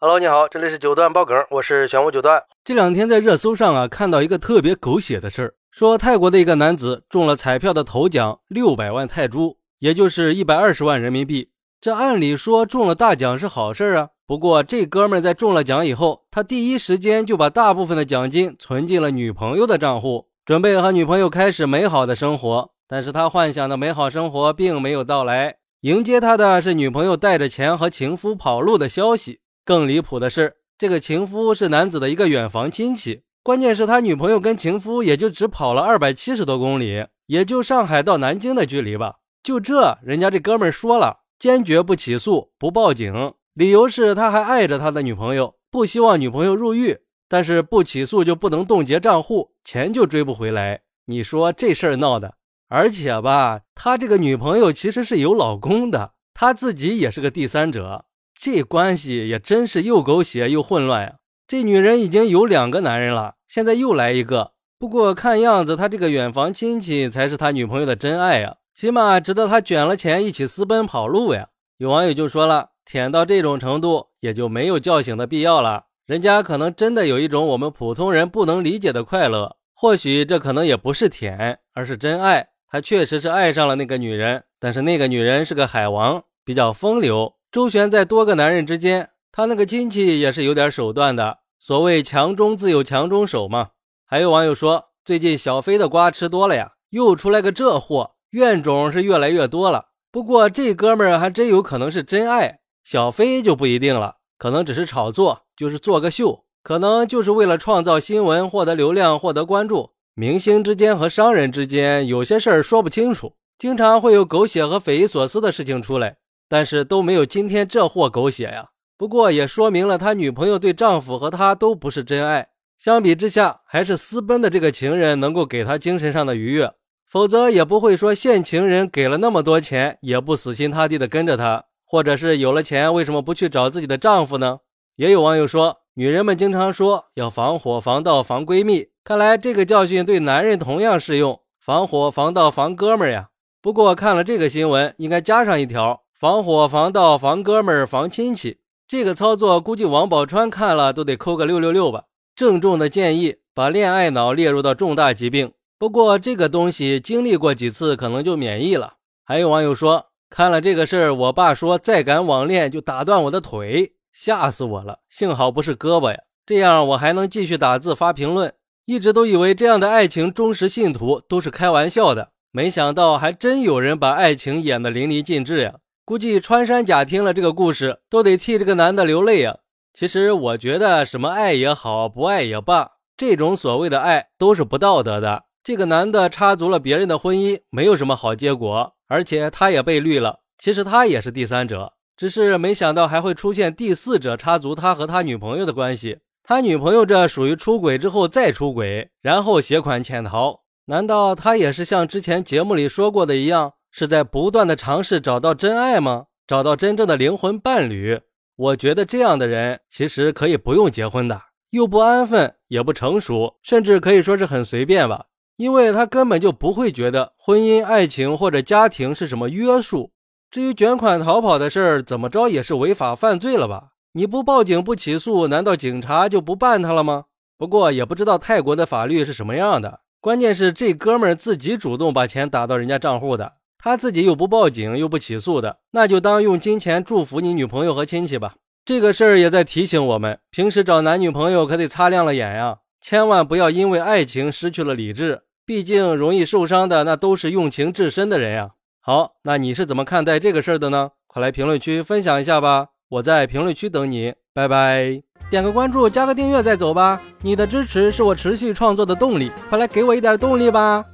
Hello，你好，这里是九段爆梗，我是玄武九段。这两天在热搜上啊，看到一个特别狗血的事儿，说泰国的一个男子中了彩票的头奖六百万泰铢，也就是一百二十万人民币。这按理说中了大奖是好事啊，不过这哥们在中了奖以后，他第一时间就把大部分的奖金存进了女朋友的账户，准备和女朋友开始美好的生活。但是他幻想的美好生活并没有到来，迎接他的是女朋友带着钱和情夫跑路的消息。更离谱的是，这个情夫是男子的一个远房亲戚。关键是，他女朋友跟情夫也就只跑了二百七十多公里，也就上海到南京的距离吧。就这，人家这哥们说了，坚决不起诉、不报警，理由是他还爱着他的女朋友，不希望女朋友入狱。但是不起诉就不能冻结账户，钱就追不回来。你说这事儿闹的？而且吧，他这个女朋友其实是有老公的，他自己也是个第三者。这关系也真是又狗血又混乱呀！这女人已经有两个男人了，现在又来一个。不过看样子，他这个远房亲戚才是他女朋友的真爱呀，起码值得他卷了钱一起私奔跑路呀。有网友就说了，舔到这种程度，也就没有叫醒的必要了。人家可能真的有一种我们普通人不能理解的快乐，或许这可能也不是舔，而是真爱。他确实是爱上了那个女人，但是那个女人是个海王，比较风流。周旋在多个男人之间，他那个亲戚也是有点手段的。所谓强中自有强中手嘛。还有网友说，最近小飞的瓜吃多了呀，又出来个这货，怨种是越来越多了。不过这哥们儿还真有可能是真爱，小飞就不一定了，可能只是炒作，就是做个秀，可能就是为了创造新闻、获得流量、获得关注。明星之间和商人之间有些事儿说不清楚，经常会有狗血和匪夷所思的事情出来。但是都没有今天这货狗血呀。不过也说明了他女朋友对丈夫和他都不是真爱。相比之下，还是私奔的这个情人能够给他精神上的愉悦，否则也不会说现情人给了那么多钱也不死心塌地的跟着他，或者是有了钱为什么不去找自己的丈夫呢？也有网友说，女人们经常说要防火、防盗、防闺蜜，看来这个教训对男人同样适用，防火、防盗、防哥们儿呀。不过看了这个新闻，应该加上一条。防火、防盗、防哥们儿、防亲戚，这个操作估计王宝钏看了都得扣个六六六吧。郑重的建议把恋爱脑列入到重大疾病。不过这个东西经历过几次可能就免疫了。还有网友说，看了这个事儿，我爸说再敢网恋就打断我的腿，吓死我了。幸好不是胳膊呀，这样我还能继续打字发评论。一直都以为这样的爱情忠实信徒都是开玩笑的，没想到还真有人把爱情演得淋漓尽致呀。估计穿山甲听了这个故事，都得替这个男的流泪呀。其实我觉得，什么爱也好，不爱也罢，这种所谓的爱都是不道德的。这个男的插足了别人的婚姻，没有什么好结果，而且他也被绿了。其实他也是第三者，只是没想到还会出现第四者插足他和他女朋友的关系。他女朋友这属于出轨之后再出轨，然后携款潜逃。难道他也是像之前节目里说过的一样？是在不断的尝试找到真爱吗？找到真正的灵魂伴侣？我觉得这样的人其实可以不用结婚的，又不安分，也不成熟，甚至可以说是很随便吧。因为他根本就不会觉得婚姻、爱情或者家庭是什么约束。至于卷款逃跑的事儿，怎么着也是违法犯罪了吧？你不报警不起诉，难道警察就不办他了吗？不过也不知道泰国的法律是什么样的。关键是这哥们儿自己主动把钱打到人家账户的。他自己又不报警又不起诉的，那就当用金钱祝福你女朋友和亲戚吧。这个事儿也在提醒我们，平时找男女朋友可得擦亮了眼呀，千万不要因为爱情失去了理智。毕竟容易受伤的那都是用情至深的人呀。好，那你是怎么看待这个事儿的呢？快来评论区分享一下吧，我在评论区等你，拜拜。点个关注，加个订阅再走吧。你的支持是我持续创作的动力，快来给我一点动力吧。